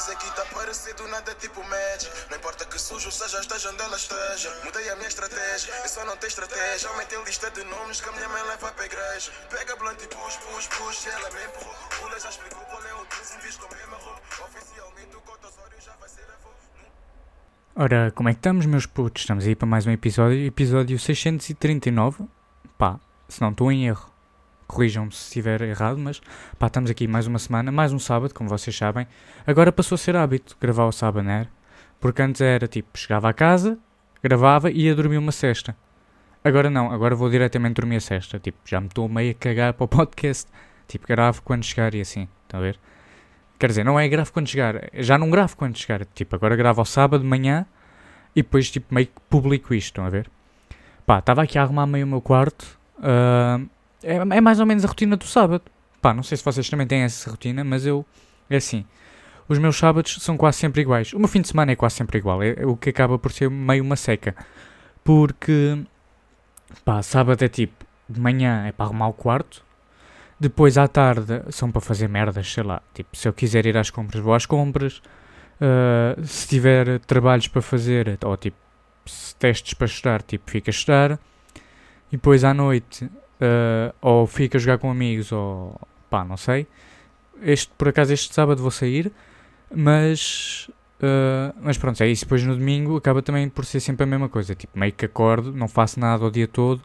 fazer do nada tipo match. Não importa que sujo seja, esteja onde ela esteja. Mudei a minha estratégia, eu só não tenho estratégia. Aumentei lista de nomes que a minha mãe leva pra igreja. Pega blunt e push, push, push. Ela me empurrou. Já explicou qual é o com a mesma roupa. Oficialmente o Cota Osório já vai ser avô. Ora, como é que estamos, meus putos? Estamos aí para mais um episódio, episódio 639. Pá, se não estou em erro, corrijam-me se estiver errado, mas pá, estamos aqui mais uma semana, mais um sábado, como vocês sabem. Agora passou a ser hábito gravar o era? Porque antes era tipo, chegava a casa, gravava e ia dormir uma cesta. Agora não, agora vou diretamente dormir a cesta. Tipo, já me estou meio a cagar para o podcast. Tipo, gravo quando chegar e assim, estão a ver? Quer dizer, não é gravo quando chegar, já não gravo quando chegar. Tipo, agora gravo ao sábado de manhã e depois, tipo, meio que publico isto, estão a ver? Pá, estava aqui a arrumar meio o meu quarto. ah, é, é mais ou menos a rotina do sábado. Pá, não sei se vocês também têm essa rotina, mas eu. É assim. Os meus sábados são quase sempre iguais. O meu fim de semana é quase sempre igual. É, é o que acaba por ser meio uma seca. Porque. Pá, sábado é tipo. De manhã é para arrumar o quarto. Depois à tarde são para fazer merdas, sei lá. Tipo, se eu quiser ir às compras, vou às compras. Uh, se tiver trabalhos para fazer, ou tipo, testes para estudar, tipo, fica a estudar. E depois à noite, uh, ou fica a jogar com amigos, ou pá, não sei. Este, por acaso, este sábado vou sair, mas. uh, mas pronto, é isso. Depois no domingo acaba também por ser sempre a mesma coisa. Tipo, meio que acordo, não faço nada o dia todo,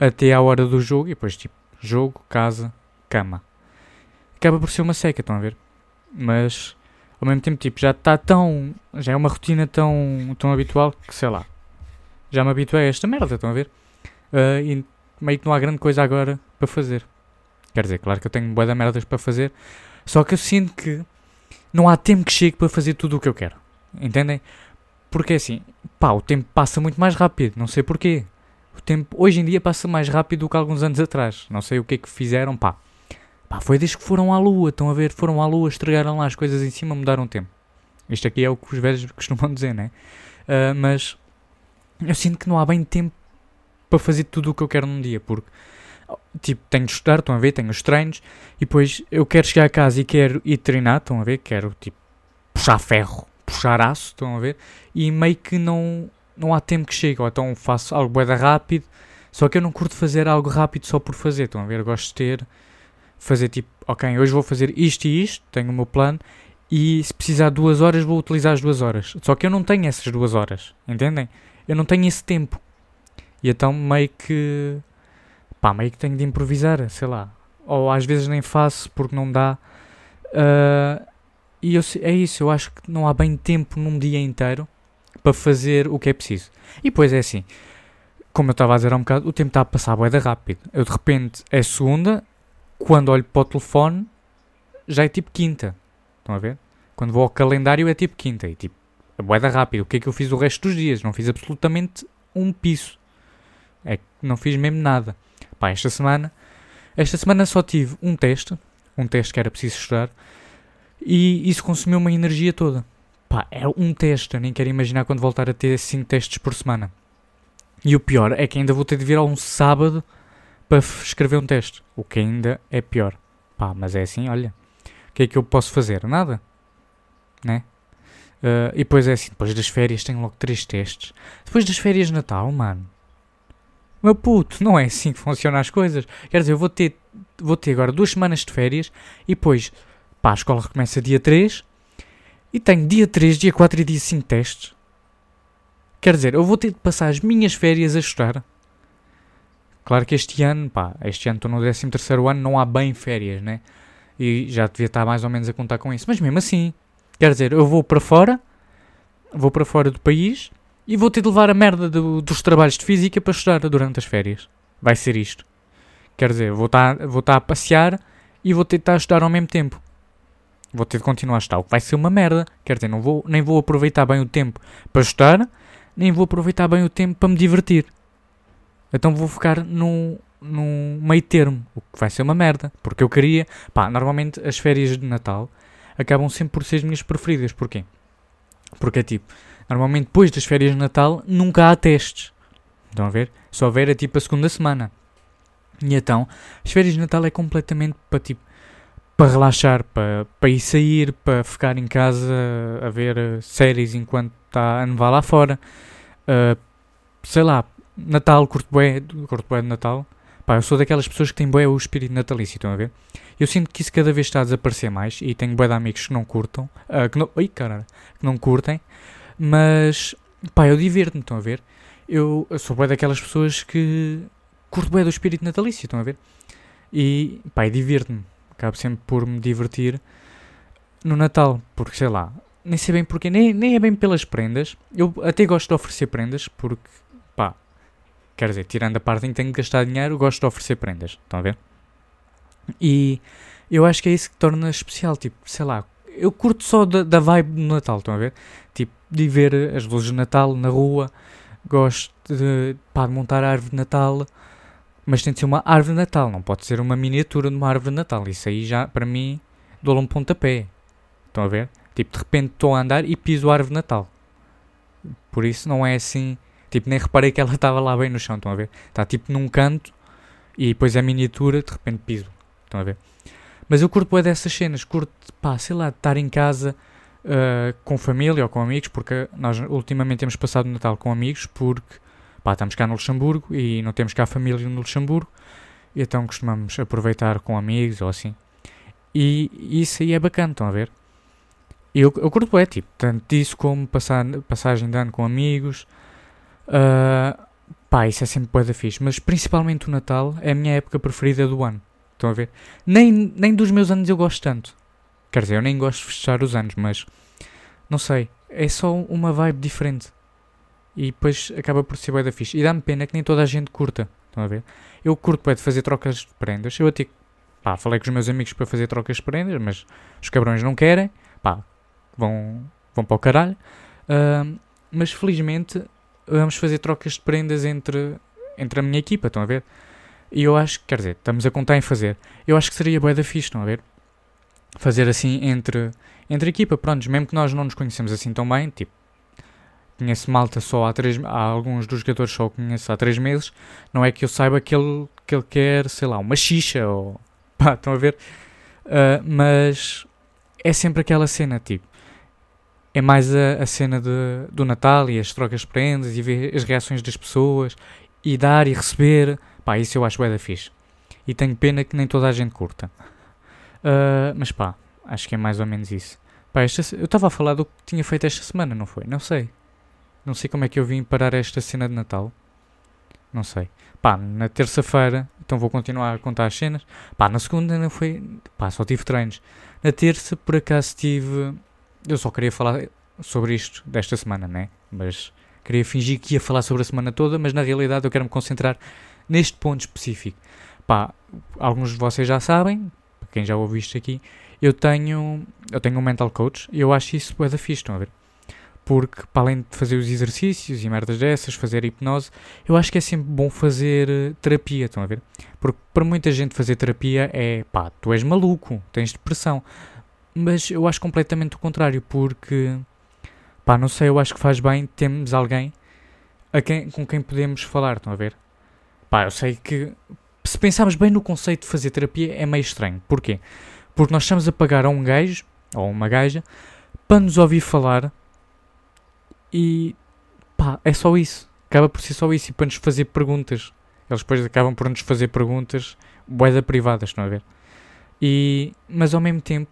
até à hora do jogo, e depois, tipo, jogo, casa, cama. Acaba por ser uma seca, estão a ver? Mas ao mesmo tempo, tipo, já está tão. Já é uma rotina tão, tão habitual que sei lá. Já me habituei a esta merda, estão a ver? Ah, e meio que não há grande coisa agora para fazer. Quer dizer, claro que eu tenho boa da merdas para fazer, só que eu sinto que não há tempo que chegue para fazer tudo o que eu quero. Entendem? Porque assim, pá, o tempo passa muito mais rápido, não sei porquê. O tempo hoje em dia passa mais rápido do que alguns anos atrás. Não sei o que é que fizeram, pá. Pá, foi desde que foram à lua, estão a ver? Foram à lua, estragaram lá as coisas em cima, mudaram o tempo. Isto aqui é o que os velhos costumam dizer, né? Ah, mas eu sinto que não há bem tempo para fazer tudo o que eu quero num dia, porque tipo, tenho de estudar, estão a ver? Tenho os treinos e depois eu quero chegar a casa e quero ir treinar, estão a ver? Quero tipo puxar ferro, puxar aço, estão a ver? E meio que não, não há tempo que chegue, ou então faço algo bué rápido, só que eu não curto fazer algo rápido só por fazer, estão a ver? Eu gosto de ter, fazer tipo, ok, hoje vou fazer isto e isto, tenho o meu plano, e se precisar duas horas vou utilizar as duas horas. Só que eu não tenho essas duas horas, entendem? Eu não tenho esse tempo. E então meio que, pá, meio que tenho de improvisar, sei lá. Ou às vezes nem faço porque não dá. Ah, e eu, é isso, eu acho que não há bem tempo num dia inteiro para fazer o que é preciso. E depois é assim, como eu estava a dizer há um bocado, o tempo está a passar bué da rápido. Eu de repente é segunda, quando olho para o telefone já é tipo quinta. Estão a ver? Quando vou ao calendário é tipo quinta. E tipo, é bué da rápido. O que é que eu fiz o resto dos dias? Não fiz absolutamente um piso. É que não fiz mesmo nada. Pá, esta semana, esta semana só tive um teste, um teste que era preciso estudar, e isso consumiu uma energia toda. Pá, é um teste, eu nem quero imaginar quando voltar a ter 5 testes por semana. E o pior é que ainda vou ter de vir a um sábado para escrever um teste, o que ainda é pior. Pá, mas é assim, olha, o que é que eu posso fazer? Nada, né? Ah, e depois é assim, depois das férias tenho logo 3 testes. Depois das férias de Natal, mano. Meu puto, não é assim que funcionam as coisas. Quer dizer, eu vou ter, vou ter agora duas semanas de férias e depois, pá, a escola recomeça dia 3 e tenho dia 3, dia 4 e dia 5 testes. Quer dizer, eu vou ter de passar as minhas férias a estudar. Claro que este ano, pá, este ano estou no 13 terceiro ano, não há bem férias, né? E já devia estar mais ou menos a contar com isso. Mas mesmo assim, quer dizer, eu vou para fora, vou para fora do país e vou ter de levar a merda do- dos trabalhos de física para estudar durante as férias. Vai ser isto. Quer dizer, vou estar vou estar a passear e vou ter de estar a estudar ao mesmo tempo. Vou ter de continuar a estudar, o que vai ser uma merda. Quer dizer, não vou, nem vou aproveitar bem o tempo para estudar, nem vou aproveitar bem o tempo para me divertir. Então vou ficar num, num meio termo, o que vai ser uma merda. Porque eu queria. Pá, normalmente as férias de Natal acabam sempre por ser as minhas preferidas. Porquê? Porque é tipo, normalmente depois das férias de Natal nunca há testes. Estão a ver? Só houver é tipo a segunda semana. E então, as férias de Natal é completamente para tipo. para relaxar, para, para ir sair, para ficar em casa a ver séries enquanto está a nevar lá fora. Uh, sei lá, Natal, curto bué, curto bué de Natal. Pá, eu sou daquelas pessoas que têm bué o espírito natalício, estão a ver? Eu sinto que isso cada vez está a desaparecer mais e tenho bué de amigos que não curtam, uh, que não, ai, caralho, que não curtem, mas, pá, eu divirto-me, estão a ver? Eu, eu sou bué daquelas pessoas que curto bué do espírito natalício, estão a ver? E, pá, divirto-me. Acabo sempre por me divertir no Natal, porque sei lá, nem sei bem porquê, nem, nem é bem pelas prendas. Eu até gosto de oferecer prendas, porque, pá, quer dizer, tirando a parte em que tenho que gastar dinheiro, gosto de oferecer prendas, estão a ver? E eu acho que é isso que torna especial, tipo, sei lá, eu curto só da, da vibe do Natal, estão a ver? Tipo, de ver as luzes de Natal na rua, gosto de, pá, de montar a árvore de Natal, mas tem de ser uma árvore de Natal, não pode ser uma miniatura de uma árvore de Natal. Isso aí já, para mim, dou-lhe um pontapé. Estão a ver? Tipo, de repente estou a andar e piso a árvore de Natal. Por isso não é assim. Tipo, nem reparei que ela estava lá bem no chão. Estão a ver? Está tipo num canto e depois é miniatura, de repente piso. Estão a ver? Mas eu curto é dessas cenas. Curto, pá, sei lá, estar em casa uh, com família ou com amigos, porque nós ultimamente temos passado o Natal com amigos, porque pá, estamos cá no Luxemburgo e não temos cá família no Luxemburgo, então costumamos aproveitar com amigos ou assim. E isso aí é bacana, estão a ver? Eu, eu curto é, tipo, tanto disso como passar, passagem de ano com amigos. Uh, pá, isso é sempre da fixe. Mas principalmente o Natal é a minha época preferida do ano. Estão a ver? Nem, nem dos meus anos eu gosto tanto. Quer dizer, eu nem gosto de fechar os anos, mas... Não sei. É só uma vibe diferente e depois acaba por ser bué da fixe. E dá-me pena que nem toda a gente curta. Estão a ver? Eu curto bué de fazer trocas de prendas. Eu até pá, falei com os meus amigos para fazer trocas de prendas, mas os cabrões não querem. Pá, vão, vão para o caralho. Uh, mas felizmente vamos fazer trocas de prendas entre, entre a minha equipa. Estão a ver? E eu acho que, quer dizer, estamos a contar em fazer. Eu acho que seria bué da fixe, estão a ver? Fazer assim entre, entre equipa, pronto, mesmo que nós não nos conhecemos assim tão bem, tipo, conheço malta só há três há alguns dos jogadores só conheço há três meses, não é que eu saiba que ele, que ele quer, sei lá, uma xixa ou pá, estão a ver? Uh, mas é sempre aquela cena, tipo, é mais a, a cena de, do Natal e as trocas de prendas e ver as reações das pessoas e dar e receber, pá, isso eu acho bem da fixe. E tenho pena que nem toda a gente curta. Uh, mas pá, acho que é mais ou menos isso. Pá, esta, eu estava a falar do que tinha feito esta semana, não foi? Não sei. Não sei como é que eu vim parar esta cena de Natal. Não sei. Pá, na terça-feira, então vou continuar a contar as cenas. Pá, na segunda não foi. Pá, só tive treinos. Na terça, por acaso, tive. Eu só queria falar sobre isto desta semana, né? Mas queria fingir que ia falar sobre a semana toda, mas na realidade eu quero me concentrar neste ponto específico. Pá, alguns de vocês já sabem, quem já ouviu isto aqui, eu tenho, eu tenho um mental coach e eu acho isso é da fixe, estão a ver? porque para além de fazer os exercícios e merdas dessas, fazer hipnose, eu acho que é sempre bom fazer uh, terapia, estão a ver? Porque para muita gente fazer terapia é pá, tu és maluco, tens depressão. Mas eu acho completamente o contrário, porque pá, não sei, eu acho que faz bem termos alguém a quem, com quem podemos falar, estão a ver? Pá, eu sei que se pensarmos bem no conceito de fazer terapia é meio estranho. Porquê? Porque nós estamos a pagar a um gajo ou uma gaja para nos ouvir falar e pá, é só isso. Acaba por ser só isso e para nos fazer perguntas. Eles depois acabam por nos fazer perguntas boeda privadas, estão a ver? E, mas ao mesmo tempo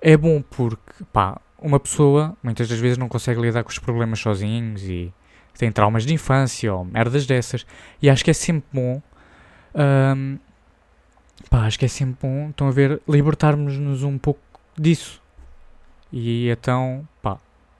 é bom porque pá, uma pessoa muitas das vezes não consegue lidar com os problemas sozinhos e tem traumas de infância ou merdas dessas. E acho que é sempre bom. Um, pá, acho que é sempre bom, estão a ver, libertarmos-nos um pouco disso. E então, pá,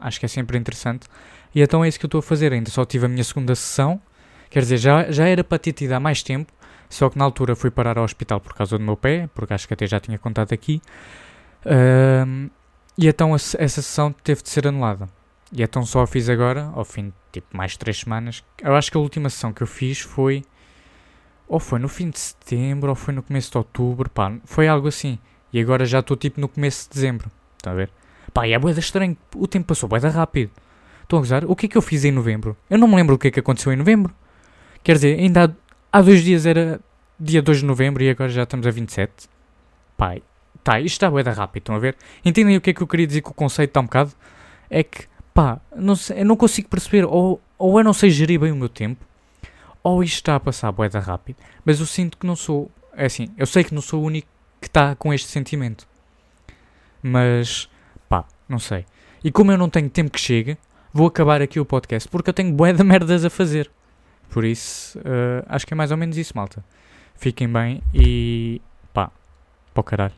Acho que é sempre interessante. E então é isso que eu estou a fazer. Ainda só tive a minha segunda sessão. Quer dizer, já, já era para ter tido há mais tempo. Só que na altura fui parar ao hospital por causa do meu pé, porque acho que até já tinha contado aqui. Um, e então essa sessão teve de ser anulada. E então só a fiz agora, ao fim de tipo mais de 3 semanas. Eu acho que a última sessão que eu fiz foi. Ou foi no fim de setembro, ou foi no começo de outubro, pá, foi algo assim. E agora já estou tipo no começo de dezembro. Está a ver? Pá, e é boeda estranho. O tempo passou boeda rápido. Estão a gozar? O que é que eu fiz em novembro? Eu não me lembro o que é que aconteceu em novembro. Quer dizer, ainda há, há dois dias era dia 2 de novembro e agora já estamos a 27. Pai, tá, isto está bué da rápido, estão a ver? Entendem o que é que eu queria dizer com o conceito está um bocado? É que, pá, não sei, eu não consigo perceber, ou, ou eu não sei gerir bem o meu tempo, ou isto está a passar bué da rápido, mas eu sinto que não sou, é assim, eu sei que não sou o único que está com este sentimento, mas, pá, não sei. E como eu não tenho tempo que chegue, vou acabar aqui o podcast, porque eu tenho de merdas a fazer. Por isso, uh, acho que é mais ou menos isso, malta. Fiquem bem e pá, para o caralho.